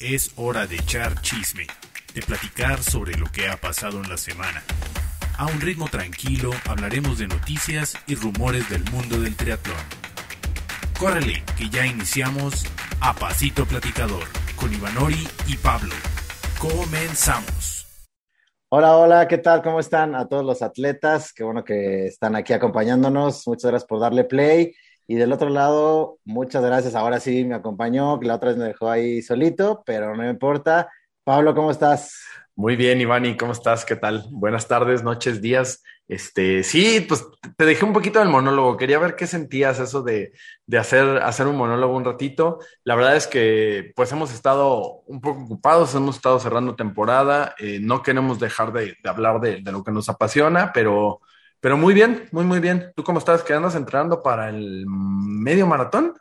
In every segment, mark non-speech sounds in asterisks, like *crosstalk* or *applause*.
Es hora de echar chisme, de platicar sobre lo que ha pasado en la semana. A un ritmo tranquilo hablaremos de noticias y rumores del mundo del triatlón. Córrele, que ya iniciamos a Pasito Platicador con Ivanori y Pablo. Comenzamos. Hola, hola, ¿qué tal? ¿Cómo están a todos los atletas? Qué bueno que están aquí acompañándonos. Muchas gracias por darle play. Y del otro lado, muchas gracias. Ahora sí me acompañó, que la otra vez me dejó ahí solito, pero no importa. Pablo, ¿cómo estás? Muy bien, Ivani, ¿cómo estás? ¿Qué tal? Buenas tardes, noches, días. Este, sí, pues te dejé un poquito del monólogo. Quería ver qué sentías eso de, de hacer, hacer un monólogo un ratito. La verdad es que, pues, hemos estado un poco ocupados, hemos estado cerrando temporada. Eh, no queremos dejar de, de hablar de, de, lo que nos apasiona, pero pero muy bien, muy, muy bien. ¿Tú cómo estás? ¿Qué andas entrenando para el medio maratón?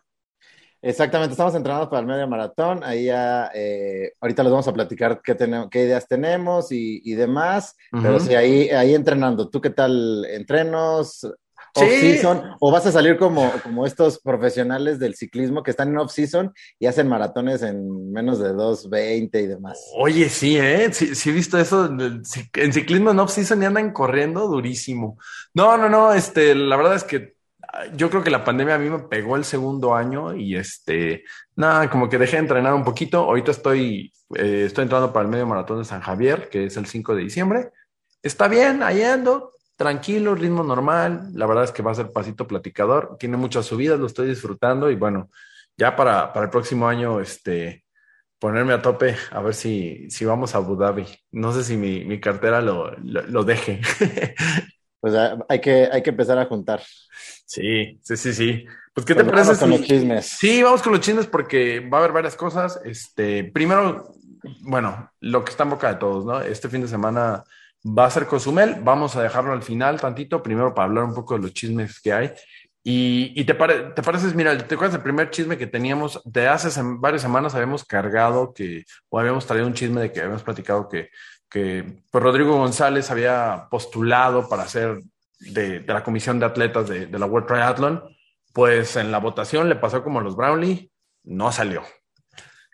Exactamente, estamos entrenando para el medio maratón. Ahí ya, eh, ahorita les vamos a platicar qué, tenemos, qué ideas tenemos y, y demás. Uh -huh. Pero sí, ahí, ahí entrenando. ¿Tú qué tal? ¿Entrenos? Off-season, sí. o vas a salir como, como estos profesionales del ciclismo que están en off-season y hacen maratones en menos de 2.20 y demás. Oye, sí, ¿eh? Sí, sí he visto eso. En ciclismo en off-season y andan corriendo durísimo. No, no, no, este, la verdad es que yo creo que la pandemia a mí me pegó el segundo año y este, nada, como que dejé de entrenar un poquito. Ahorita estoy, eh, estoy entrando para el medio maratón de San Javier, que es el 5 de diciembre. Está bien, ahí ando, tranquilo, ritmo normal. La verdad es que va a ser pasito platicador. Tiene muchas subidas, lo estoy disfrutando y bueno, ya para, para el próximo año, este, ponerme a tope a ver si, si vamos a Abu Dhabi. No sé si mi, mi cartera lo, lo, lo deje. *laughs* pues hay que, hay que empezar a juntar. Sí, sí, sí, sí. Pues, ¿qué te pues parece? Vamos con si... los chismes. Sí, vamos con los chismes porque va a haber varias cosas. Este, primero, bueno, lo que está en boca de todos, ¿no? Este fin de semana va a ser Cozumel. Vamos a dejarlo al final tantito, primero para hablar un poco de los chismes que hay. Y, y te, pare, te pareces, mira, ¿te acuerdas del primer chisme que teníamos? De hace varias semanas habíamos cargado que, o habíamos traído un chisme de que habíamos platicado que, que pues Rodrigo González había postulado para ser de, de la comisión de atletas de, de, la World Triathlon. Pues en la votación le pasó como a los Brownlee, no salió.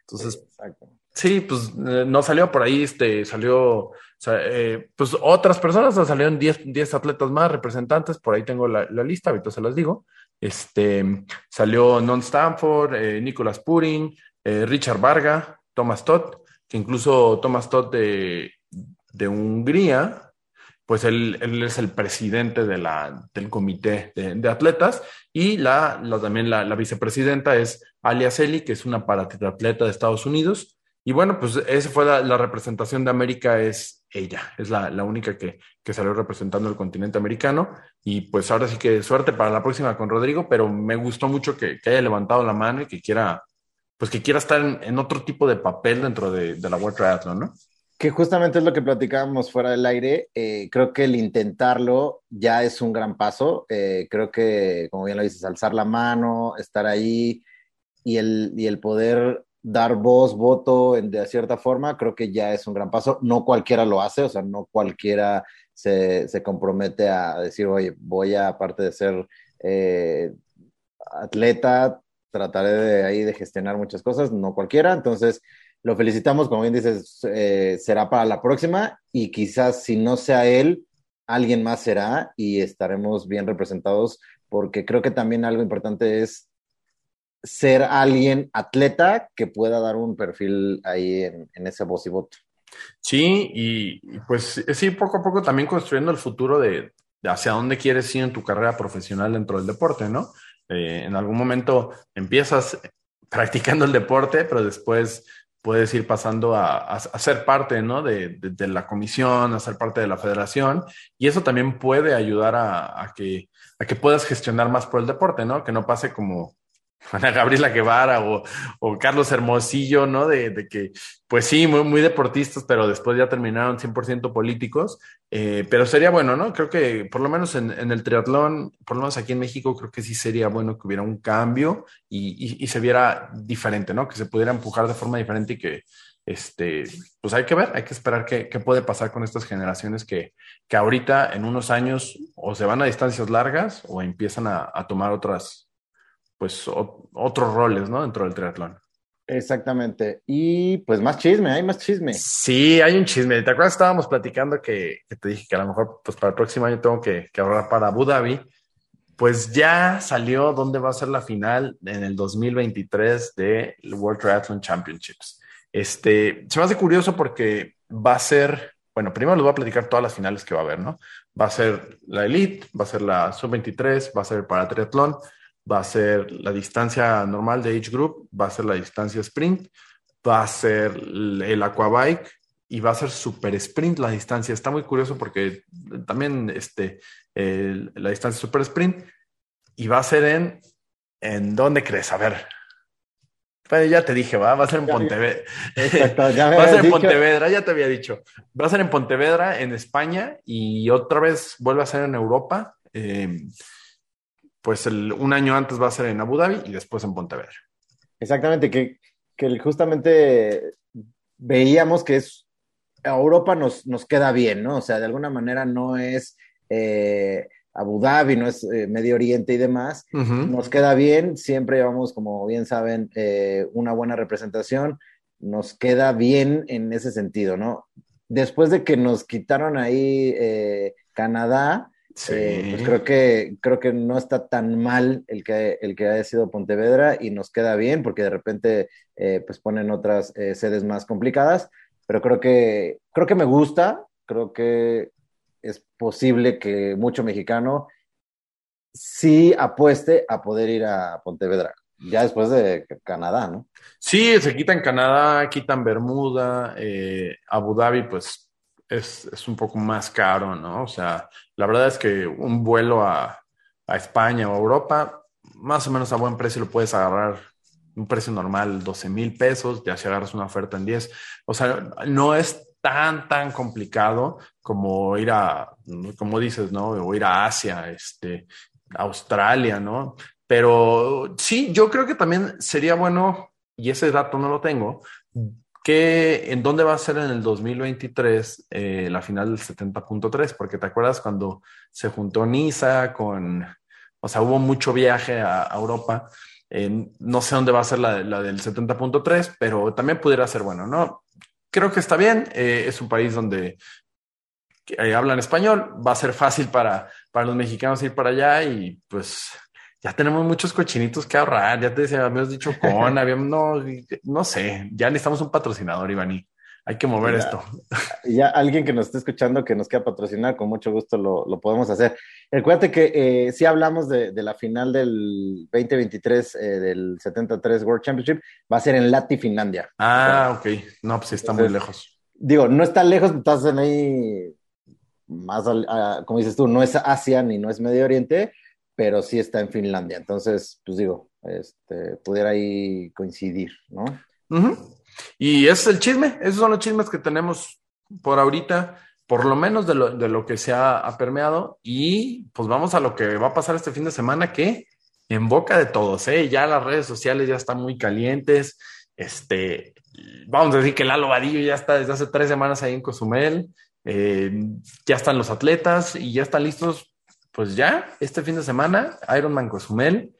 Entonces, Exacto. Sí, pues eh, no salió por ahí, este, salió, eh, pues otras personas, salieron 10 atletas más, representantes, por ahí tengo la, la, lista, ahorita se las digo. Este, salió Non Stanford, eh, Nicolas Purin, eh, Richard Varga, Thomas Todd, que incluso Thomas Todd de, de Hungría, pues él, él, es el presidente de la, del comité de, atletas y la, también la, la, vicepresidenta es Alia Celi, que es una paratriatleta de Estados Unidos. Y bueno, pues esa fue la, la, representación de América, es ella, es la, la única que, que, salió representando el continente americano. Y pues ahora sí que suerte para la próxima con Rodrigo, pero me gustó mucho que, que haya levantado la mano y que quiera, pues que quiera estar en, en otro tipo de papel dentro de, de, la World Triathlon, ¿no? Que justamente es lo que platicábamos fuera del aire. Eh, creo que el intentarlo ya es un gran paso. Eh, creo que, como bien lo dices, alzar la mano, estar ahí y el, y el poder dar voz, voto en, de cierta forma, creo que ya es un gran paso. No cualquiera lo hace, o sea, no cualquiera se, se compromete a decir, oye, voy a, aparte de ser eh, atleta, trataré de ahí de gestionar muchas cosas, no cualquiera. Entonces, lo felicitamos, como bien dices, eh, será para la próxima y quizás si no sea él, alguien más será y estaremos bien representados porque creo que también algo importante es ser alguien atleta que pueda dar un perfil ahí en, ese voz y voto. Sí, y, pues sí, poco a poco también construyendo el futuro de, hacia dónde quieres ir en tu carrera profesional dentro del deporte, ¿no? Eh, en algún momento empiezas practicando el deporte, pero después puedes ir pasando a, a, ser parte, ¿no? De, de, la comisión, a ser parte de la federación, y eso también puede ayudar a que, a que puedas gestionar más por el deporte, ¿no? Que no pase como, *laughs* Ana Gabriela Guevara o, Carlos Hermosillo, ¿no? De, que, pues sí, muy, deportistas, pero después ya terminaron 100% políticos. Eh, pero sería bueno, ¿no? Creo que por lo menos en, el triatlón, por lo menos aquí en México, creo que sí sería bueno que hubiera un cambio y, se viera diferente, ¿no? Que se pudiera empujar de forma diferente y que, este, pues hay que ver, hay que esperar qué, qué puede pasar con estas generaciones que, que ahorita en unos años o se van a distancias largas o empiezan a tomar otras, pues o, otros roles, ¿no? Dentro del triatlón. Exactamente. Y pues más chisme, hay más chisme. Sí, hay un chisme. ¿Te acuerdas? Estábamos platicando que, te dije que a lo mejor pues para el próximo año tengo que, que, ahorrar para Abu Dhabi. Pues ya salió dónde va a ser la final en el 2023 de World Triathlon Championships. Este, se me hace curioso porque va a ser, bueno, primero les voy a platicar todas las finales que va a haber, ¿no? Va a ser la Elite, va a ser la Sub-23, va a ser para triatlón, va a ser la distancia normal de Age Group, va a ser la distancia sprint, va a ser el aquabike y va a ser super sprint la distancia. Está muy curioso porque también este, la distancia super sprint y va a ser en, ¿en dónde crees? A ver. ya te dije, va, va a ser en Pontevedra. *laughs* va a ser en Pontevedra, ya te había dicho. Va a ser en Pontevedra, en España, y otra vez vuelve a ser en Europa. Eh, pues el, un año antes va a ser en Abu Dhabi y después en Pontevedra. Exactamente, que, que justamente veíamos que es Europa nos, nos queda bien, ¿no? O sea, de alguna manera no es eh, Abu Dhabi, no es eh, Medio Oriente y demás. Nos queda bien, siempre llevamos, como bien saben, eh, una buena representación. Nos queda bien en ese sentido, ¿no? Después de que nos quitaron ahí Canadá, eh, pues creo que, creo que no está tan mal el que, el que haya sido Pontevedra y nos queda bien porque de repente eh, pues ponen otras eh, sedes más complicadas, pero creo que, creo que me gusta, creo que es posible que mucho mexicano sí apueste a poder ir a Pontevedra, ya después de Canadá, ¿no? Sí, se quitan Canadá, quitan Bermuda, Abu Dhabi, pues es, un poco más caro, ¿no? O sea, la verdad es que un vuelo a, España o a Europa, más o menos a buen precio lo puedes agarrar un precio normal, 12 mil pesos, ya si agarras una oferta en 10. O sea, no es tan, tan complicado como ir a, como dices, ¿no? O ir a Asia, este, Australia, ¿no? Pero sí, yo creo que también sería bueno, y ese dato no lo tengo, que en dónde va a ser en el 2023 eh, la final del 70.3, porque te acuerdas cuando se juntó Niza con, o sea, hubo mucho viaje a, Europa. no sé dónde va a ser la, del 70.3, pero también pudiera ser bueno, ¿no? Creo que está bien. Eh, es un país donde eh, hablan español. Va a ser fácil para, para los mexicanos ir para allá y pues ya tenemos muchos cochinitos que ahorrar. Ya te decía, habíamos dicho *laughs* con, habíamos, no, no sé, ya necesitamos un patrocinador, Ivani. Hay que mover esto. Ya alguien que nos esté escuchando que nos quiera patrocinar, con mucho gusto lo, lo podemos hacer. Recuerda que eh, sí hablamos de, de, la final del 2023 eh, del 73 World Championship, va a ser en Lati, Finlandia. Ah, ok. No, pues está muy lejos. Digo, no está lejos, estás en ahí más, como dices tú, no es Asia ni no es Medio Oriente, pero sí está en Finlandia. Entonces, pues digo, este, pudiera ahí coincidir, ¿no? Y ese es el chisme, esos son los chismes que tenemos por ahorita, por lo menos de lo, de lo que se ha, permeado. Y pues vamos a lo que va a pasar este fin de semana, que en boca de todos, ¿eh? Ya las redes sociales ya están muy calientes. Este, vamos a decir que Lalo Vadillo ya está desde hace tres semanas ahí en Cozumel. Eh, ya están los atletas y ya están listos pues ya, este fin de semana, Ironman Cozumel,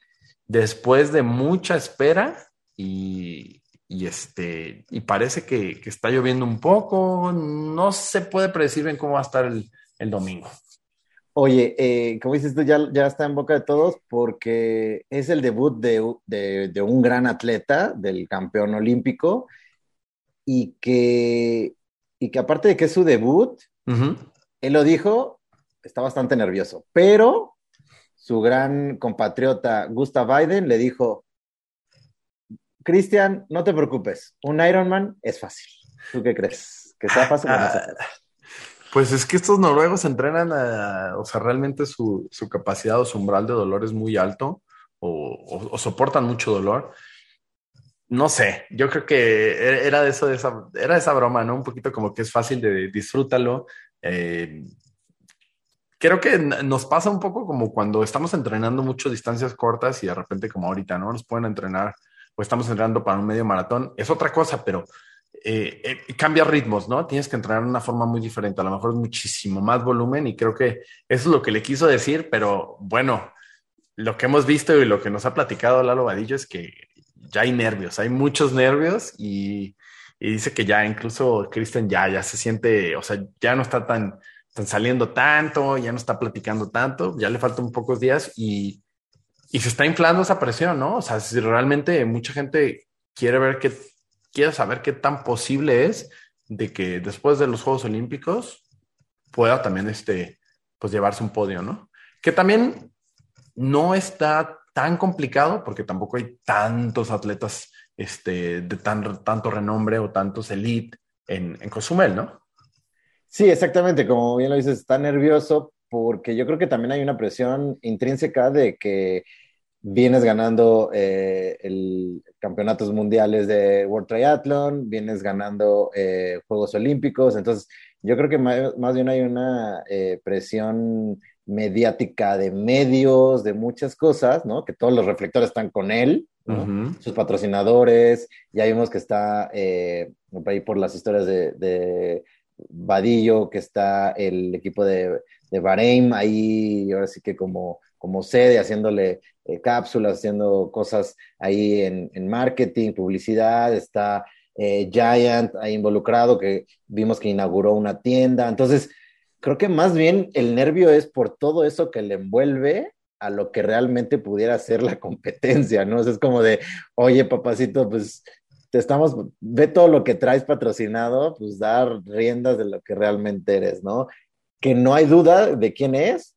después de mucha espera y, este, y parece que, está lloviendo un poco, no se puede predecir bien cómo va a estar el, domingo. Oye, eh, como dices tú, ya, ya está en boca de todos porque es el debut de, un gran atleta, del campeón olímpico, y que, y que aparte de que es su debut, él lo dijo, está bastante nervioso, pero su gran compatriota Gustav Biden le dijo, Cristian, no te preocupes, un Ironman es fácil. ¿Tú qué crees? ¿Que sea fácil *laughs* Pues es que estos noruegos entrenan, o sea, realmente su, capacidad o su umbral de dolor es muy alto o, soportan mucho dolor. No sé, yo creo que era de eso, de esa, era esa broma, ¿no? Un poquito como que es fácil de disfrútalo. Eh, creo que nos pasa un poco como cuando estamos entrenando mucho distancias cortas y de repente como ahorita, ¿no? Nos pueden entrenar o estamos entrenando para un medio maratón. Es otra cosa, pero eh, eh, cambia ritmos, ¿no? Tienes que entrenar de una forma muy diferente. A lo mejor es muchísimo más volumen y creo que eso es lo que le quiso decir, pero bueno, lo que hemos visto y lo que nos ha platicado Lalo Vadillo es que ya hay nervios, hay muchos nervios y, dice que ya incluso Kristen ya, ya se siente, o sea, ya no está tan, tan saliendo tanto, ya no está platicando tanto, ya le faltan pocos días y, y se está inflando esa presión, ¿no? O sea, si realmente mucha gente quiere ver qué, quiere saber qué tan posible es de que después de los Juegos Olímpicos pueda también este, pues llevarse un podio, ¿no? Que también no está tan complicado porque tampoco hay tantos atletas este, de tan, tanto renombre o tantos elite en, en Cozumel, ¿no? Sí, exactamente, como bien lo dices, está nervioso porque yo creo que también hay una presión intrínseca de que vienes ganando eh, el campeonatos mundiales de World Triathlon, vienes ganando eh, Juegos Olímpicos, entonces yo creo que más, más bien hay una eh, presión mediática de medios, de muchas cosas, ¿no? Que todos los reflectores están con él, sus patrocinadores, ya vimos que está eh, ahí por las historias de, de, Vadillo, que está el equipo de, de Bahrein, ahí ahora sí que como, como sede, haciéndole eh, cápsulas, haciendo cosas ahí en, marketing, publicidad, está eh, Giant ahí involucrado, que vimos que inauguró una tienda, entonces creo que más bien el nervio es por todo eso que le envuelve a lo que realmente pudiera ser la *laughs* competencia, ¿no? es como de, oye, papacito, pues te estamos, ve todo lo que traes patrocinado, pues dar riendas de lo que realmente eres, ¿no? Que no hay duda de quién es,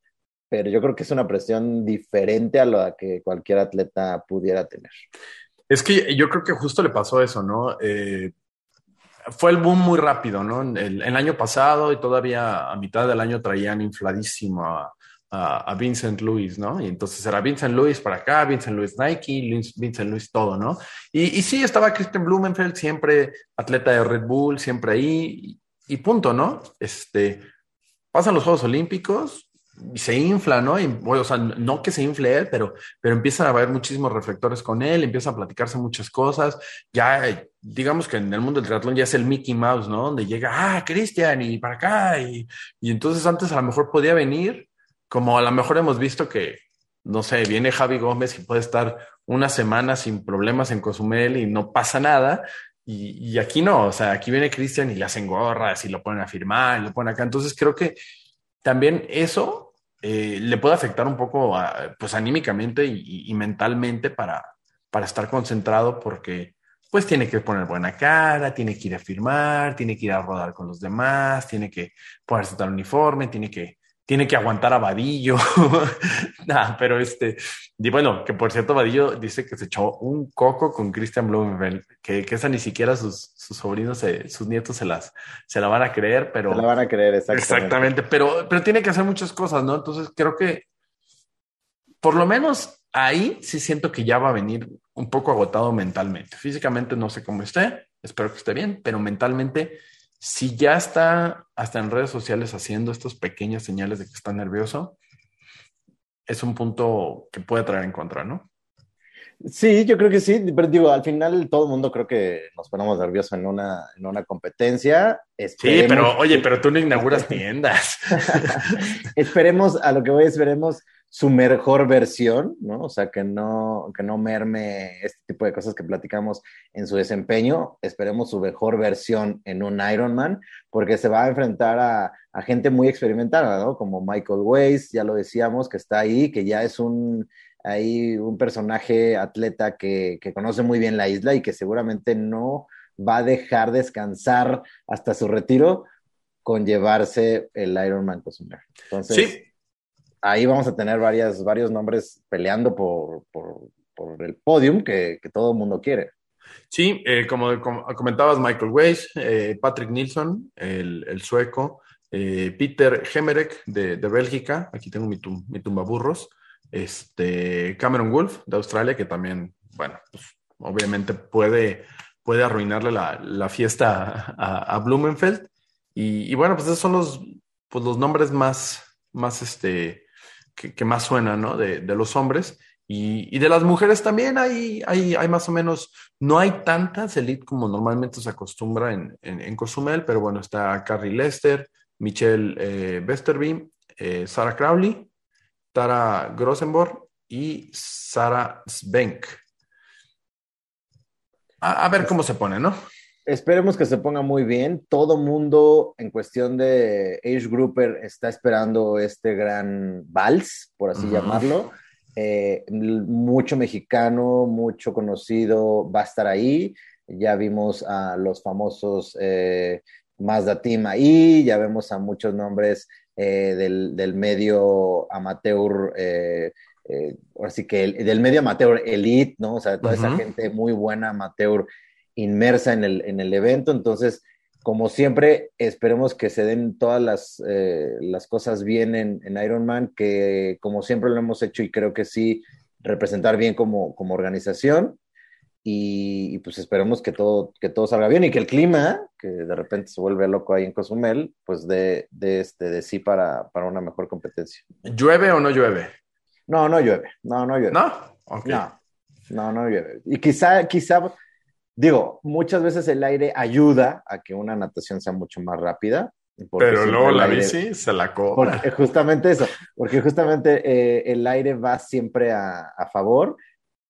pero yo creo que es una presión diferente a la que cualquier atleta pudiera tener. Es que yo creo que justo le pasó eso, ¿no? Eh, fue el boom muy rápido, ¿no? El, el, año pasado y todavía a mitad del año traían infladísimo a, a, Vincent Lewis, ¿no? Y entonces era Vincent Lewis para acá, Vincent Lewis Nike, Vincent Lewis todo, ¿no? Y, y sí, estaba Christian Blumenfeld, siempre atleta de Red Bull, siempre ahí, y, y punto, ¿no? Este, pasan los Juegos Olímpicos, y se infla, ¿no? Y, o sea, no que se infle él, pero, pero empiezan a haber muchísimos reflectores con él, empiezan a platicarse muchas cosas. Ya, digamos que en el mundo del triatlón ya es el Mickey Mouse, ¿no? Donde llega, ah, Cristian, y para acá. Y, y entonces antes a lo mejor podía venir, como a lo mejor hemos visto que, no sé, viene Javi Gómez y puede estar una semana sin problemas en Cozumel y no pasa nada. Y, aquí no, o sea, aquí viene Cristian y le hacen gorras y lo ponen a firmar y lo ponen acá. Entonces creo que también eso eh, le puede afectar un poco, a, pues anímicamente y, y, mentalmente para, para estar concentrado porque pues tiene que poner buena cara, tiene que ir a firmar, tiene que ir a rodar con los demás, tiene que ponerse tal uniforme, tiene que tiene que aguantar a Vadillo. *laughs* nah, pero este, y bueno, que por cierto, Vadillo dice que se echó un coco con Christian Blumenfeld, que, que esa ni siquiera sus, sus sobrinos, se, sus nietos se las, se la van a creer, pero. Se la van a creer, exactamente. Exactamente, pero, pero tiene que hacer muchas cosas, ¿no? Entonces creo que por lo menos ahí sí siento que ya va a venir un poco agotado mentalmente. Físicamente no sé cómo esté, espero que esté bien, pero mentalmente si ya está hasta en redes sociales haciendo estas pequeñas señales de que está nervioso, es un punto que puede traer en contra, ¿no? Sí, yo creo que sí, pero digo, al final todo el mundo creo que nos ponemos nerviosos en una, en una competencia. Esperemos sí, pero oye, pero tú no inauguras tiendas. *laughs* esperemos, a lo que voy, esperemos su mejor versión, ¿no? O sea, que no, que no merme este tipo de cosas que platicamos en su desempeño. Esperemos su mejor versión en un Ironman, porque se va a enfrentar a, gente muy experimentada, ¿no? Como Michael Weiss, ya lo decíamos, que está ahí, que ya es un, ahí un personaje atleta que, que conoce muy bien la isla y que seguramente no va a dejar descansar hasta su retiro con llevarse el Ironman Cozumel. Entonces, sí ahí vamos a tener varias, varios nombres peleando por, por, el podium que, que, todo el mundo quiere. Sí, eh, como, como, comentabas, Michael Weiss, eh, Patrick Nilsson, el, sueco, eh, Peter Hemerek de, de, Bélgica, aquí tengo mi, tum, mi tumbaburros, este, Cameron Wolf de Australia, que también, bueno, pues, obviamente puede, puede arruinarle la, la fiesta a, a Blumenfeld. Y, y, bueno, pues esos son los, pues los nombres más, más este, que, más suena, ¿no? De, de los hombres. Y, y, de las mujeres también hay, hay, hay, más o menos, no hay tantas elite como normalmente se acostumbra en, en, en Cozumel, pero bueno, está Carrie Lester, Michelle eh, eh, Sarah Crowley, Tara Grossenborg y Sarah Svenk. A, ver cómo se pone, ¿no? Esperemos que se ponga muy bien. Todo mundo en cuestión de Age Grouper está esperando este gran vals, por así llamarlo. Eh, mucho mexicano, mucho conocido va a estar ahí. Ya vimos a los famosos eh, Mazda Team ahí, ya vemos a muchos nombres eh, del, medio amateur, eh, eh, así que del medio amateur elite, ¿no? O sea, toda esa gente muy buena amateur inmersa en el, en el evento. Entonces, como siempre, esperemos que se den todas las, las cosas bien en, en, Ironman, que como siempre lo hemos hecho y creo que sí, representar bien como, como organización y, pues esperemos que todo, que todo salga bien y que el clima, que de repente se vuelve loco ahí en Cozumel, pues de, de, este, de sí para, para una mejor competencia. ¿Llueve o no llueve? No, no llueve, no, no llueve. ¿No? No, no, no llueve. Y quizá, quizá, digo, muchas veces el aire ayuda a que una natación sea mucho más rápida, pero luego la bici se la cobra. justamente eso, porque justamente eh, el aire va siempre a, a, favor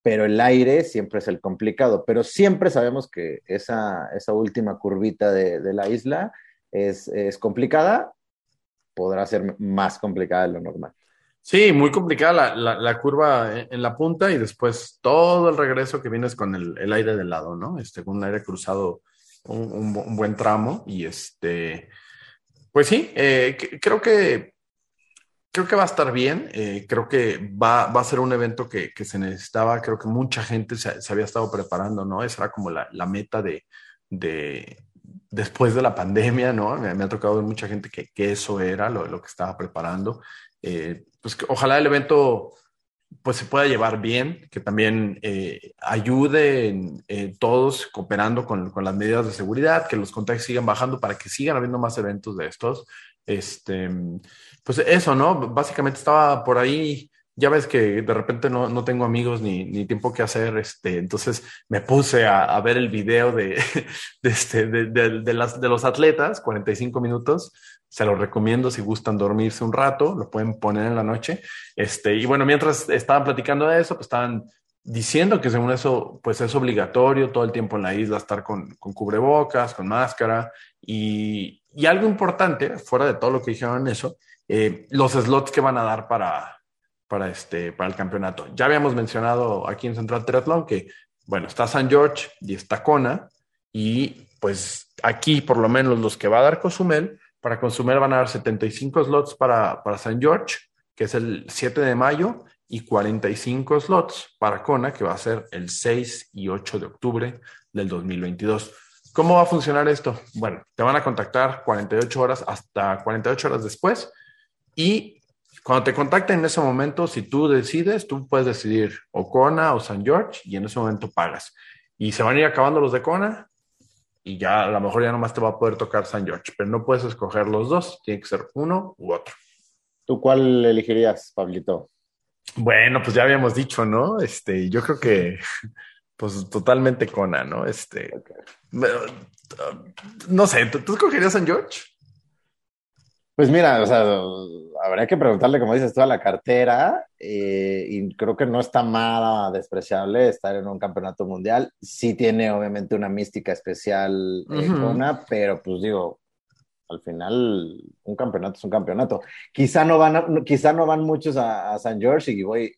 pero el aire siempre es el complicado. Pero siempre sabemos que esa, esa última curvita de, de la isla es, es, complicada, podrá ser más complicada de lo normal. Sí, muy complicada la, la, curva en, la punta y después todo el regreso que vienes con el, el aire del lado, ¿no? Este, con un aire cruzado, un, un, buen tramo y este, pues sí, eh, creo que creo que va a estar bien. Eh, creo que va, va, a ser un evento que, que, se necesitaba. Creo que mucha gente se, se había estado preparando, ¿no? Esa era como la, la meta de, de, después de la pandemia, ¿no? Me, ha tocado ver mucha gente que, que eso era lo, lo, que estaba preparando. Eh, pues que, ojalá el evento pues se pueda llevar bien, que también eh, ayude eh, todos cooperando con, con, las medidas de seguridad, que los contagios sigan bajando para que sigan habiendo más eventos de estos. Este, pues eso, ¿no? Básicamente estaba por ahí, ya ves que de repente no, no tengo amigos ni, ni, tiempo que hacer, este, entonces me puse a, ver el video de, *laughs* de, este, de, de, las, de los atletas, 45 minutos, se los recomiendo si gustan dormirse un rato, lo pueden poner en la noche, este, y bueno, mientras estaban platicando de eso, pues estaban diciendo que según eso, pues es obligatorio todo el tiempo en la isla estar con, con cubrebocas, con máscara, y, y algo importante, fuera de todo lo que dijeron eso, eh, los slots que van a dar para, para, este, para el campeonato. Ya habíamos mencionado aquí en Central Triathlon que, bueno, está San George y está Kona, y pues aquí por lo menos los que va a dar Cozumel, para Cozumel van a dar 75 slots para, para San George, que es el 7 de mayo, y 45 slots para Kona, que va a ser el 6 y 8 de octubre del 2022. ¿Cómo va a funcionar esto? Bueno, te van a contactar 48 horas hasta 48 horas después y cuando te contacten en ese momento, si tú decides, tú puedes decidir o Kona o San George y en ese momento pagas. Y se van a ir acabando los de Kona y ya a lo mejor ya nomás te va a poder tocar San George, pero no puedes escoger los dos, tiene que ser uno u otro. ¿Tú cuál elegirías, Pablito? Bueno, pues ya habíamos dicho, ¿no? Este, yo creo que, pues totalmente Kona, ¿no? Este, no sé, ¿tú, ¿tú escogerías San George? Pues mira, o sea, habría que preguntarle, como dices, toda la cartera, eh, y creo que no está nada despreciable estar en un campeonato mundial. Sí tiene obviamente una mística especial en pero pues digo, al final un campeonato es un campeonato. Quizá no van, quizá no van muchos a, San George y voy,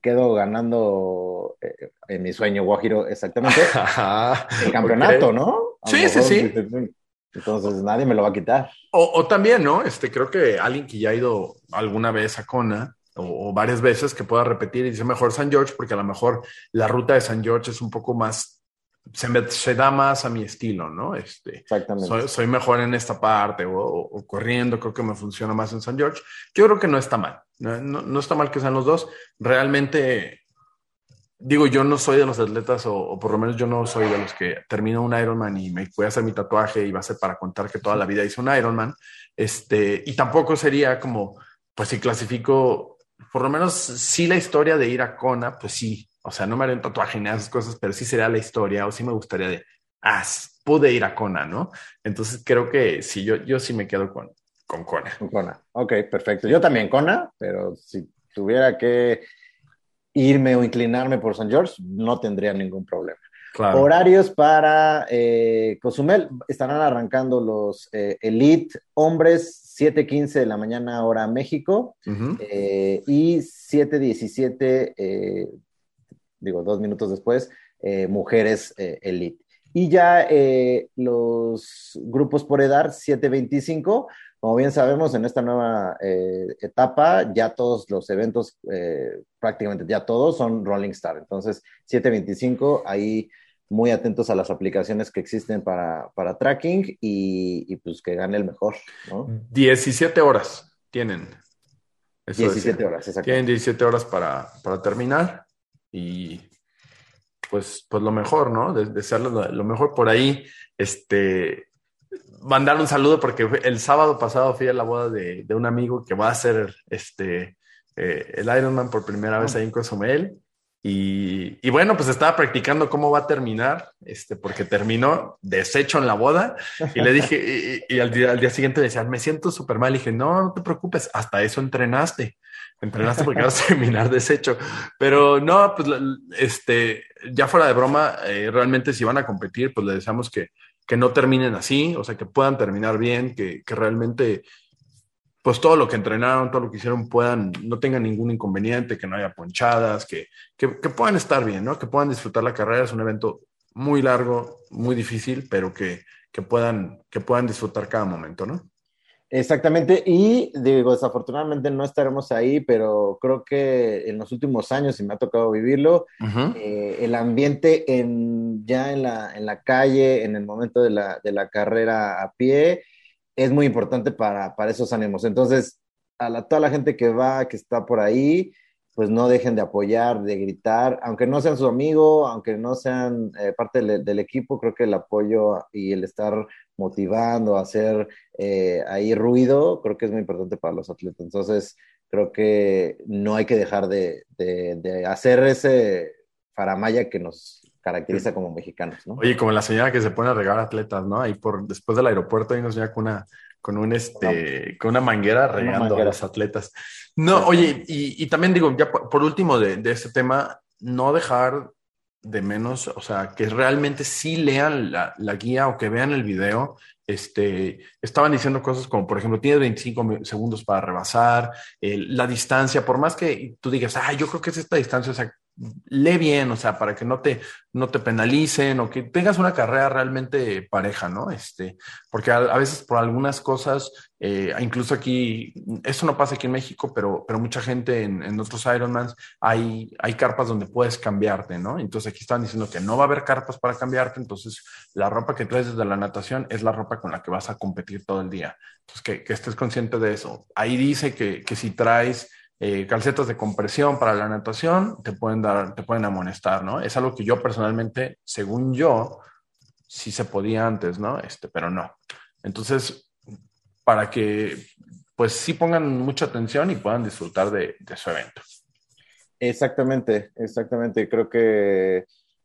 quedo ganando eh, en mi sueño, Guajiro, exactamente, *laughs* el campeonato, ¿no? sí, sí, sí. Entonces nadie me lo va a quitar. O, también, ¿no? Este, creo que alguien que ya ha ido alguna vez a Kona o, varias veces que pueda repetir y dice mejor San George, porque a lo mejor la ruta de San George es un poco más, se, da más a mi estilo, ¿no? Este, Exactamente. Soy, mejor en esta parte o, corriendo, creo que me funciona más en San George. Yo creo que no está mal, no, no está mal que sean los dos. Realmente digo, yo no soy de los atletas, o, por lo menos yo no soy de los que termino un Ironman y me voy a hacer mi tatuaje y va a ser para contar que toda la vida hice un Ironman. Este, y tampoco sería como, pues si clasifico, por lo menos sí la historia de ir a Kona, pues sí. O sea, no me haré un tatuaje ni esas cosas, pero sí sería la historia, o sí me gustaría de, ah, pude ir a Kona, ¿no? Entonces creo que sí, yo, yo sí me quedo con, con Kona. Con Kona. Ok, perfecto. Yo también Kona, pero si tuviera que irme o inclinarme por San George, no tendría ningún problema. Horarios para eh, Cozumel. Estarán arrancando los eh, Elite hombres 7.15 de la mañana hora México eh, y 7.17, digo, dos minutos después, mujeres Elite. Y ya los grupos por edad 7.25 como bien sabemos, en esta nueva eh, etapa, ya todos los eventos, eh, prácticamente ya todos, son Rolling Star. Entonces, 725, ahí muy atentos a las aplicaciones que existen para, tracking y, pues que gane el mejor. ¿no? 17 horas tienen. 17 horas, exacto. Tienen 17 horas para, terminar y pues, pues lo mejor, ¿no? De, de lo, mejor por ahí. Este, mandar un saludo porque el sábado pasado fui a la boda de, un amigo que va a hacer este, eh, el Ironman por primera vez ahí en Cozumel. Y, bueno, pues estaba practicando cómo va a terminar, este, porque terminó deshecho en la boda. Y le dije, y, al, día, al, día, siguiente le decía, me siento súper mal. Y dije, no, no te preocupes, hasta eso entrenaste. Entrenaste porque vas a terminar deshecho. Pero no, pues este, ya fuera de broma, eh, realmente si van a competir, pues le deseamos que, que no terminen así, o sea, que puedan terminar bien, que, realmente, pues todo lo que entrenaron, todo lo que hicieron, puedan, no tengan ningún inconveniente, que no haya ponchadas, que, que, puedan estar bien, ¿no? Que puedan disfrutar la carrera. Es un evento muy largo, muy difícil, pero que, que, puedan, que puedan disfrutar cada momento, ¿no? Exactamente, y digo, desafortunadamente no estaremos ahí, pero creo que en los últimos años, y me ha tocado vivirlo, eh, el ambiente en, ya en la, en la calle, en el momento de la, de la carrera a pie, es muy importante para, para esos ánimos. Entonces, a la, toda la gente que va, que está por ahí, pues no dejen de apoyar, de gritar, aunque no sean su amigo, aunque no sean eh, parte del, equipo, creo que el apoyo y el estar motivando, hacer eh, ahí ruido, creo que es muy importante para los atletas. Entonces, creo que no hay que dejar de, hacer ese faramaya que nos caracteriza como mexicanos, ¿no? Oye, como la señora que se pone a regar atletas, ¿no? Ahí por después del aeropuerto hay una señora con una con un este, con una manguera regando a los atletas. No, oye, y, también digo, ya por, último de, de, este tema, no dejar de menos, o sea, que realmente sí lean la, guía o que vean el video. Este, estaban diciendo cosas como, por ejemplo, tienes 25 segundos para rebasar, la distancia, por más que tú digas, ah, yo creo que es esta distancia, o sea, lee bien, o sea, para que no te, no te penalicen o que tengas una carrera realmente pareja, ¿no? Este, porque a, veces por algunas cosas, eh, incluso aquí, eso no pasa aquí en México, pero, pero mucha gente en, en, otros Ironmans hay, hay carpas donde puedes cambiarte, ¿no? Entonces aquí están diciendo que no va a haber carpas para cambiarte, entonces la ropa que traes desde la natación es la ropa con la que vas a competir todo el día. Entonces que, que estés consciente de eso. Ahí dice que, que si traes eh, calcetas de compresión para la natación, te pueden dar, te pueden amonestar, ¿no? Es algo que yo personalmente, según yo, sí se podía antes, ¿no? Este, pero no. Entonces, para que, pues sí pongan mucha atención y puedan disfrutar de, su evento. Exactamente, exactamente. Creo que,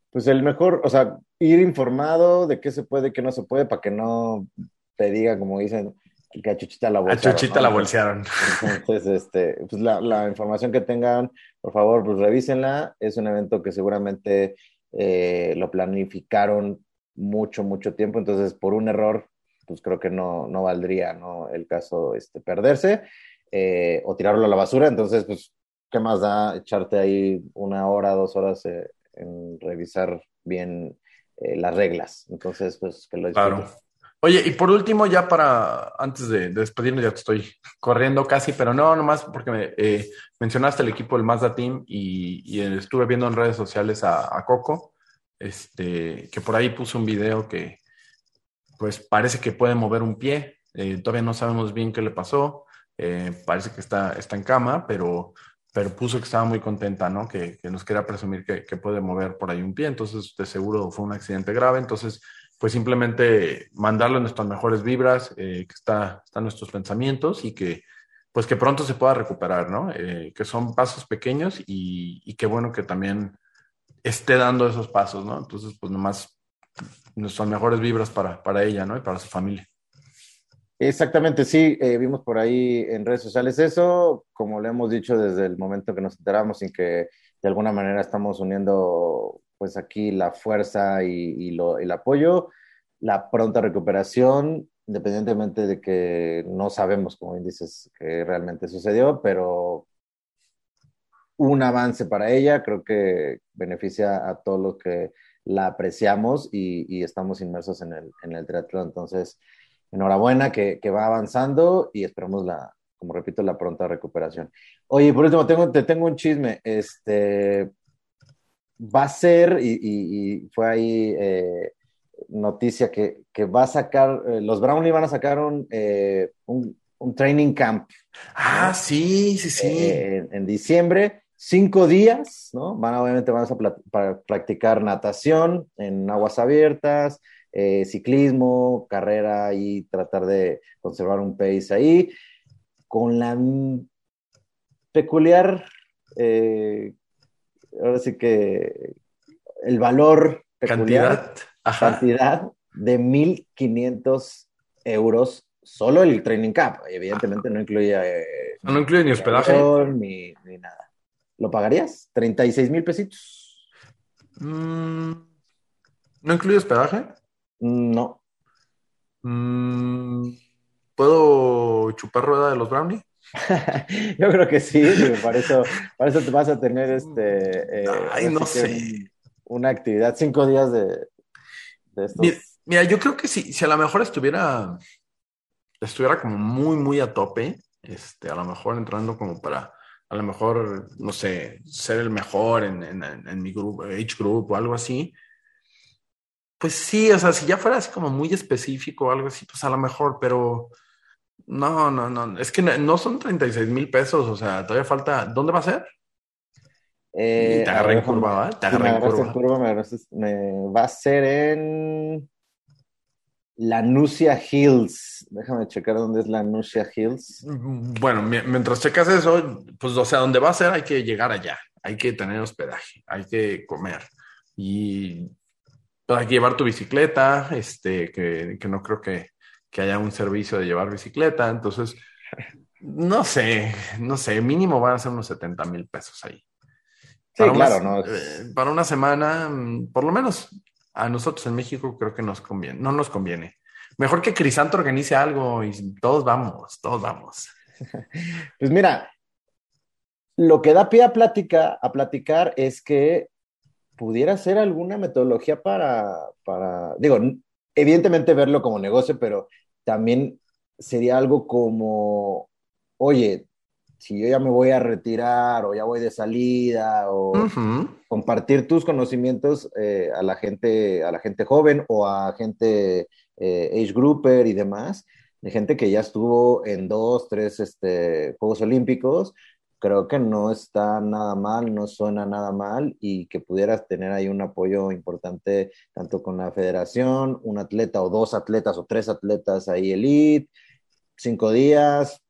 pues el mejor, o sea, ir informado de qué se puede, qué no se puede, para que no te diga, como dicen, que a Chuchita la bolsearon. A Chuchita la bolsearon. Entonces, este, pues la, información que tengan, por favor, pues revísenla. Es un evento que seguramente eh, lo planificaron mucho, mucho tiempo. Entonces, por un error, pues creo que no, no valdría ¿no? el caso este, perderse eh, o tirarlo a la basura. Entonces, pues, ¿qué más da echarte ahí una hora, dos horas eh, en revisar bien las reglas? Entonces, pues, que lo disfruten. Claro. Oye, y por último, ya para, antes de, despedirnos, ya te estoy corriendo casi, pero no, nomás porque me, eh, mencionaste el equipo del Mazda Team y, estuve viendo en redes sociales a, Coco, este, que por ahí puso un video que, pues parece que puede mover un pie, eh, todavía no sabemos bien qué le pasó, eh, parece que está, está en cama, pero, pero puso que estaba muy contenta, ¿no? Que, nos quería presumir que, que puede mover por ahí un pie, entonces de seguro fue un accidente grave, entonces pues simplemente mandarle nuestras mejores vibras, eh, que está, están nuestros pensamientos y que pues que pronto se pueda recuperar, ¿no? Eh, que son pasos pequeños y, y qué bueno que también esté dando esos pasos, ¿no? Entonces, pues nomás nuestras mejores vibras para, para ella, ¿no? Y para su familia. Exactamente, sí, eh, vimos por ahí en redes sociales eso, como le hemos dicho desde el momento que nos enteramos y que de alguna manera estamos uniendo pues aquí la fuerza y, el apoyo, la pronta recuperación, independientemente de que no sabemos, como bien dices, que realmente sucedió, pero un avance para ella, creo que beneficia a todos los que la apreciamos y, estamos inmersos en el, en triatlón. Entonces, enhorabuena que, va avanzando y esperamos la, como repito, la pronta recuperación. Oye, por último, te tengo un chisme. Este va a ser, y, fue ahí eh, noticia que, que, va a sacar, eh, los Brownie van a sacar un, eh, un, training camp. Ah, sí, sí, sí. en diciembre cinco días, ¿no? Van, obviamente van a practicar natación en aguas abiertas, ciclismo, carrera y tratar de conservar un pace ahí, con la peculiar, eh, ahora sí que el valor cantidad, cantidad de 1.500 euros solo el training camp. Evidentemente no incluye... Eh, no, incluye ni hospedaje. Ni, ni nada. ¿Lo pagarías? ¿36 mil pesitos? Mm, ¿No incluye hospedaje? No. Mm, ¿Puedo chupar rueda de los brownies? *laughs* Yo creo que sí, para eso, para eso te vas a tener *laughs* este. Eh, Ay, no sé. una actividad, cinco días de, estos. Mira, yo creo que si, si a lo mejor estuviera, estuviera como muy, muy a tope, este, a lo mejor entrando como para a lo mejor, no sé, ser el mejor en, mi grupo, H group o algo así. Pues sí, o sea, si ya fuera así como muy específico o algo así, pues a lo mejor, pero no, no, no, es que no, son 36 mil pesos, o sea, todavía falta, ¿dónde va a ser? Eh, te agarré en curva, Te agarré en curva. me, va a ser en Lanusia Hills. Déjame checar dónde es Lanusia Hills. Bueno, mientras checas eso, pues, o sea, donde va a ser hay que llegar allá. Hay que tener hospedaje, hay que comer. Y pues, hay que llevar tu bicicleta, este, que, no creo que, haya un servicio de llevar bicicleta. Entonces, no sé, no sé, mínimo van a ser unos 70 mil pesos ahí. Sí, claro, ¿no? Eh, para una semana, mm, por lo menos a nosotros en México creo que nos conviene, no nos conviene. Mejor que Crisanto organice algo y todos vamos, todos vamos. *laughs* Pues mira, lo que da pie a, plática, a platicar es que pudiera ser alguna metodología para, para, digo, evidentemente verlo como negocio, pero también sería algo como, oye, si yo ya me voy a retirar o ya voy de salida o compartir tus conocimientos eh, a la gente a la gente joven o a gente eh, age grouper y demás de gente que ya estuvo en dos tres este, Juegos Olímpicos creo que no está nada mal no suena nada mal y que pudieras tener ahí un apoyo importante tanto con la federación un atleta o dos atletas o tres atletas ahí elite cinco días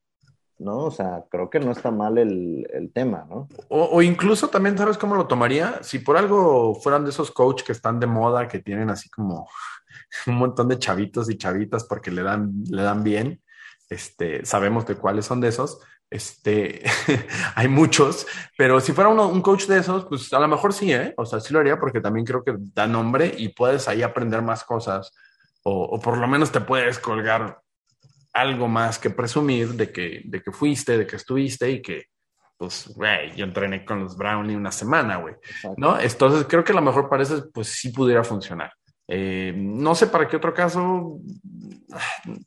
¿no? O sea, creo que no está mal el, tema, ¿no? O, incluso también, ¿sabes cómo lo tomaría? Si por algo fueran de esos coach que están de moda, que tienen así como *laughs* un montón de chavitos y chavitas porque le dan, le dan bien, este, sabemos de cuáles son de esos, este, *laughs* hay muchos, pero si fuera uno, un coach de esos, pues a lo mejor sí, ¿eh? O sea, sí lo haría porque también creo que da nombre y puedes ahí aprender más cosas o, o por lo menos te puedes colgar algo más que presumir de que, de que fuiste, de que estuviste y que, pues, güey, yo entrené con los Brownie una semana, güey, ¿no? Entonces creo que a lo mejor para eso, pues sí pudiera funcionar. Eh, no sé para qué otro caso,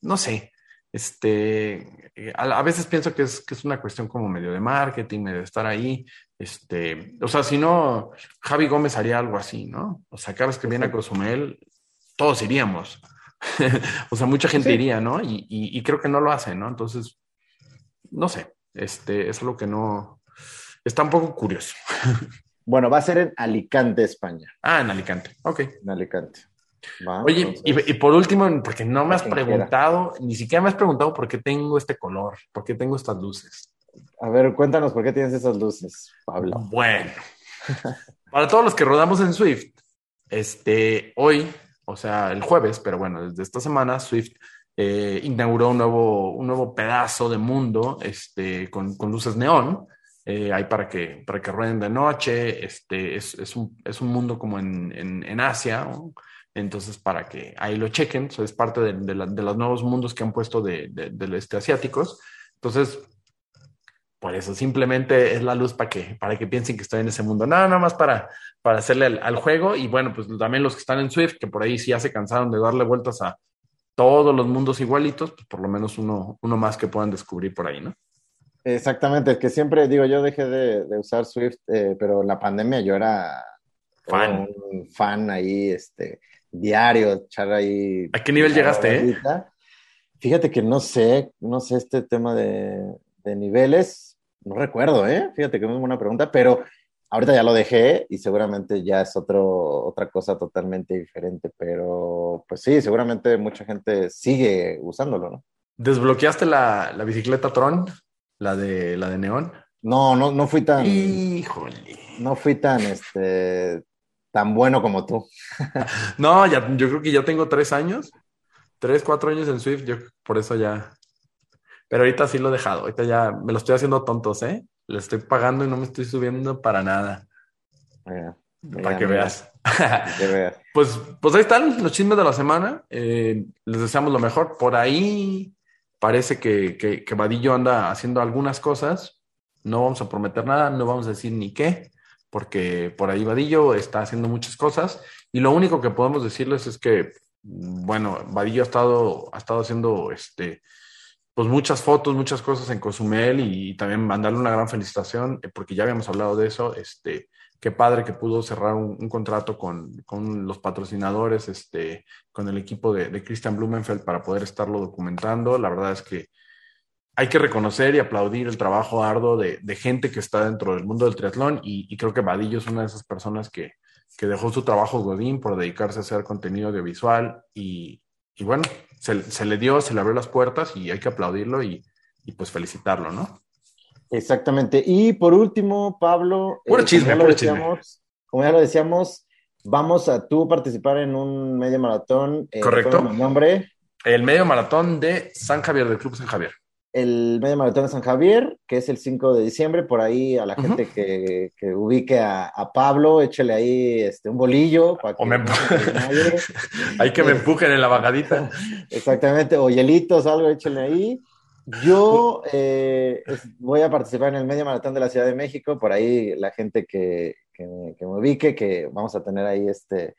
no sé. Este, a, veces pienso que es, que es una cuestión como medio de marketing, de estar ahí. Este, o sea, si no, Javi Gómez haría algo así, ¿no? O sea, cada vez que viene a Cozumel, todos iríamos. *laughs* o sea, mucha gente iría, ¿no? Y, creo que no lo hacen, ¿no? Entonces, no sé, este, es algo que no, está un poco curioso. *laughs* bueno, va a ser en Alicante, España. Ah, en Alicante, ok. En Alicante. Oye, y, por último, porque no me has preguntado, ni siquiera me has preguntado por qué tengo este color, por qué tengo estas luces. A ver, cuéntanos por qué tienes esas luces, Pablo. Bueno, *laughs* para todos los que rodamos en Swift, este, hoy o sea, el jueves, pero bueno, desde esta semana Swift eh, inauguró un nuevo, un nuevo pedazo de mundo este, con, luces neón. eh, hay para que, para que rueden de noche, este, es, es, un, es un mundo como en, en, en Asia, entonces para que ahí lo chequen, eso es parte de, de, de, los nuevos mundos que han puesto de, del este asiáticos, entonces por eso simplemente es la luz para que, para que piensen que estoy en ese mundo, nada, nada más para, para hacerle al, al juego y bueno, pues también los que están en Swift, que por ahí sí ya se cansaron de darle vueltas a todos los mundos igualitos, pues por lo menos uno, uno más que puedan descubrir por ahí, ¿no? Exactamente, que siempre digo, yo dejé de, de usar Swift, eh, pero la pandemia yo era fan. un fan ahí, este, diario, echar ahí. ¿A qué nivel llegaste? Eh? Fíjate que no sé, no sé este tema de, de, niveles, no recuerdo, ¿eh? Fíjate que es una buena pregunta, pero ahorita ya lo dejé y seguramente ya es otro, otra cosa totalmente diferente, pero pues sí, seguramente mucha gente sigue usándolo, ¿no? ¿Desbloqueaste la, la bicicleta Tron? La de, la de Neón. No, no, no fui tan. Híjole. No fui tan, este, tan bueno como tú. *laughs* no, ya, yo creo que ya tengo tres años, tres, cuatro años en Swift, yo por eso ya. Pero ahorita sí lo he dejado, ahorita ya me lo estoy haciendo tontos, ¿eh? Le estoy pagando y no me estoy subiendo para nada. Para que veas. que veas. *laughs* pues, pues ahí están los chismes de la semana. Eh, les deseamos lo mejor. Por ahí parece que, que, que, Vadillo anda haciendo algunas cosas. No vamos a prometer nada, no vamos a decir ni qué, porque por ahí Vadillo está haciendo muchas cosas. Y lo único que podemos decirles es que, bueno, Vadillo ha estado, ha estado haciendo este, pues muchas fotos, muchas cosas en Cozumel y, también mandarle una gran felicitación, eh, porque ya habíamos hablado de eso. Este, qué padre que pudo cerrar un, un contrato con, con, los patrocinadores, este, con el equipo de, de, Christian Blumenfeld para poder estarlo documentando. La verdad es que hay que reconocer y aplaudir el trabajo arduo de, de gente que está dentro del mundo del triatlón y, y, creo que Vadillo es una de esas personas que, que dejó su trabajo Godín por dedicarse a hacer contenido audiovisual y, y bueno, se, se, le dio, se le abrió las puertas y hay que aplaudirlo y, y pues felicitarlo, ¿no? Exactamente. Y por último, Pablo, puro chisme, como, ya puro decíamos, chisme. como ya lo decíamos, vamos a tú participar en un medio maratón. Eh, Correcto. Mi nombre. El medio maratón de San Javier, del Club San Javier. El medio maratón de San Javier, que es el 5 de diciembre, por ahí a la uh -huh. gente que, que ubique a, a, Pablo, échele ahí este, un bolillo. Para que o me no *laughs* Hay que me empujen en la bajadita. Exactamente, o hielitos, algo, échele ahí. Yo eh, voy a participar en el medio maratón de la Ciudad de México, por ahí la gente que, que, que me ubique, que vamos a tener ahí este,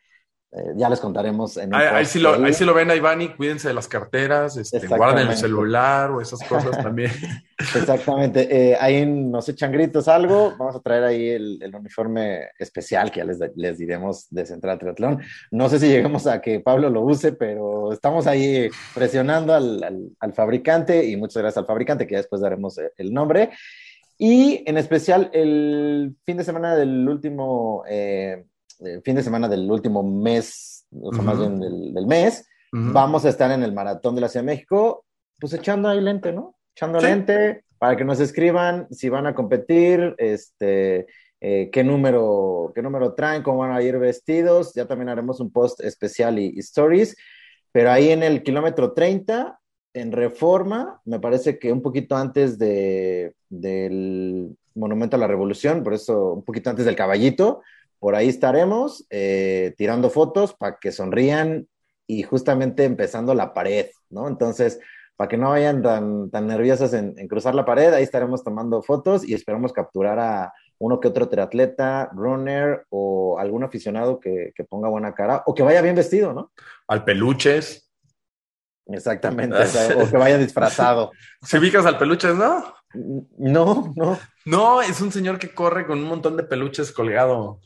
eh, ya les contaremos. En ahí, ahí, sí lo, ahí, sí lo, ven a Iván y cuídense de las carteras, este, guarden el celular o esas cosas *laughs* también. Exactamente, eh, ahí nos echan gritos algo, vamos a traer ahí el, el uniforme especial que ya les, les, diremos de Central Triatlón. No sé si lleguemos a que Pablo lo use, pero estamos ahí presionando al, al, al fabricante y muchas gracias al fabricante que ya después daremos el nombre. Y en especial el fin de semana del último... Eh, el fin de semana del último mes, o sea, uh -huh. más bien del, del mes, uh -huh. vamos a estar en el Maratón de la Ciudad de México, pues echando ahí lente, ¿no? Echando sí. lente para que nos escriban si van a competir, este, eh, qué, número, qué número traen, cómo van a ir vestidos. Ya también haremos un post especial y, y stories. Pero ahí en el kilómetro 30, en Reforma, me parece que un poquito antes de, del Monumento a la Revolución, por eso un poquito antes del Caballito, por ahí estaremos eh, tirando fotos para que sonrían y justamente empezando la pared, ¿no? Entonces, para que no vayan tan, tan nerviosas en, en, cruzar la pared, ahí estaremos tomando fotos y esperamos capturar a uno que otro triatleta, runner o algún aficionado que, que ponga buena cara o que vaya bien vestido, ¿no? Al peluches. Exactamente, *laughs* o, sea, o, que vaya disfrazado. ¿Se ubicas al peluches, no? No, no. No, es un señor que corre con un montón de peluches colgado.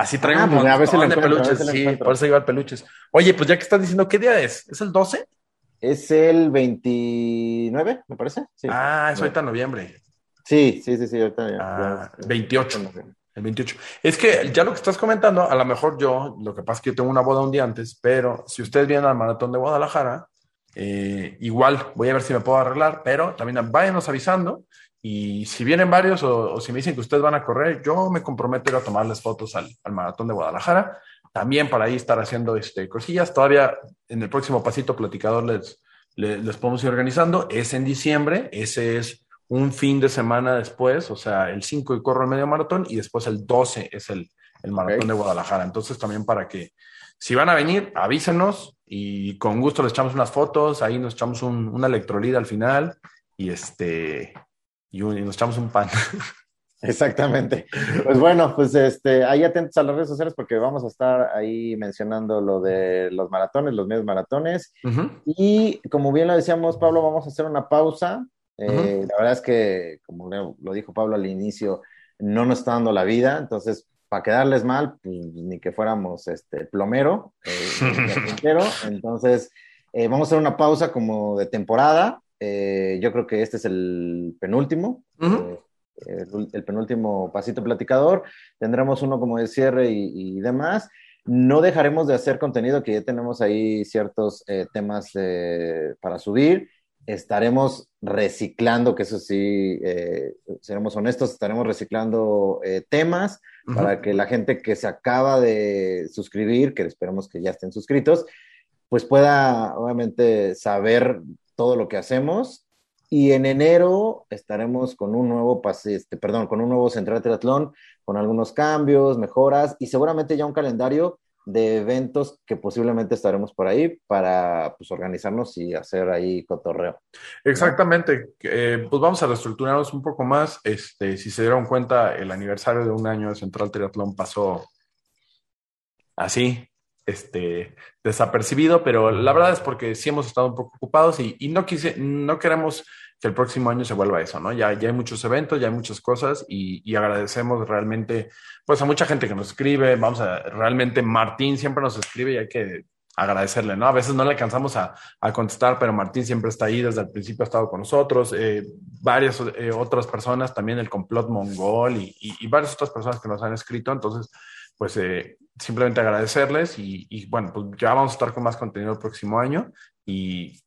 Así trae ah, un pues montón a de peluches. Sí, por eso al peluches. Oye, pues ya que estás diciendo, ¿qué día es? ¿Es el 12? Es el 29, me parece. Sí. Ah, es ahorita noviembre. Sí, sí, sí, sí, ahorita ya. Ah, 28. El 28. Es que ya lo que estás comentando, a lo mejor yo, lo que pasa es que yo tengo una boda un día antes, pero si ustedes vienen al maratón de Guadalajara, eh, igual voy a ver si me puedo arreglar, pero también váyanos avisando y si vienen varios o, o, si me dicen que ustedes van a correr, yo me comprometo a ir a tomarles fotos al, al maratón de Guadalajara. También para ahí estar haciendo este, cosillas. Todavía en el próximo pasito platicador les, les, les, podemos ir organizando. Es en diciembre. Ese es un fin de semana después, o sea, el 5 y corro el medio maratón y después el 12 es el, el maratón de Guadalajara. Entonces también para que si van a venir, avísenos y con gusto les echamos unas fotos, ahí nos echamos un, una electrolida al final y este y, nos echamos un pan. *laughs* Exactamente. Pues bueno, pues este, ahí atentos a las redes sociales porque vamos a estar ahí mencionando lo de los maratones, los medios maratones. Y como bien lo decíamos, Pablo, vamos a hacer una pausa. Eh, la verdad es que, como lo dijo Pablo al inicio, no nos está dando la vida, entonces para quedarles mal, pues, ni que fuéramos este plomero, eh, *laughs* entonces eh, vamos a hacer una pausa como de temporada. Yo creo que este es el penúltimo el, penúltimo pasito platicador. Tendremos uno como de cierre y, demás. No dejaremos de hacer contenido, que ya tenemos ahí ciertos eh, temas para subir. Estaremos reciclando, que eso sí, eh, seremos honestos, estaremos reciclando eh, temas para que la gente que se acaba de suscribir, que esperemos que ya estén suscritos, pues pueda obviamente saber todo lo que hacemos y en enero estaremos con un nuevo pase, este, perdón, con un nuevo Central Triatlón, con algunos cambios, mejoras y seguramente ya un calendario de eventos que posiblemente estaremos por ahí para pues, organizarnos y hacer ahí cotorreo. Exactamente. Eh, pues vamos a reestructurarnos un poco más. Este, si se dieron cuenta, el aniversario de un año de Central Triatlón pasó así, este, desapercibido, pero la verdad es porque sí hemos estado un poco ocupados y, no, quise, no queremos que el próximo año se vuelva eso, ¿no? Ya, ya hay muchos eventos, ya hay muchas cosas y, agradecemos realmente, pues a mucha gente que nos escribe, vamos a, realmente Martín siempre nos escribe y hay que agradecerle, ¿no? A veces no le alcanzamos a, contestar, pero Martín siempre está ahí, desde el principio ha estado con nosotros, eh, varias eh, otras personas, también el complot mongol y, y, varias otras personas que nos han escrito, entonces, pues eh, simplemente agradecerles y, bueno, pues ya vamos a estar con más contenido el próximo año y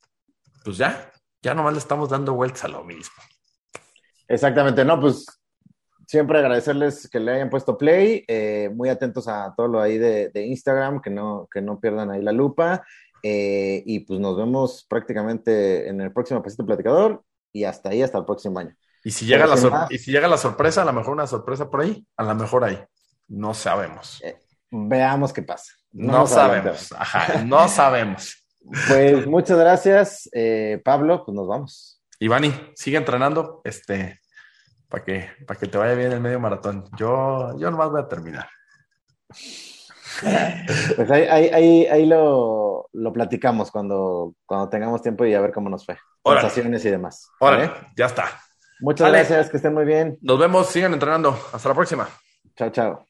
pues ya, ya nomás le estamos dando vueltas a lo mismo. Exactamente, no, pues siempre agradecerles que le hayan puesto play, eh, muy atentos a todo lo ahí de, Instagram, que no, que no pierdan ahí la lupa. Eh, y pues nos vemos prácticamente en el próximo Pasito Platicador y hasta ahí, hasta el próximo año. Y si llega, la, y si llega la sorpresa, a lo mejor una sorpresa por ahí, a lo mejor ahí, no sabemos. Eh, veamos qué pasa. No, sabemos, ajá, no *laughs* sabemos. Pues muchas gracias, eh, Pablo, pues nos vamos. Ivani, sigue entrenando, este, para que, para que te vaya bien el medio maratón. Yo, yo nomás voy a terminar. *laughs* Pues ahí, ahí, ahí, lo, lo, platicamos cuando, cuando tengamos tiempo y a ver cómo nos fue. Sensaciones y demás. Órale, ya está. Muchas gracias, que estén muy bien. Nos vemos, sigan entrenando. Hasta la próxima. Chao, chao.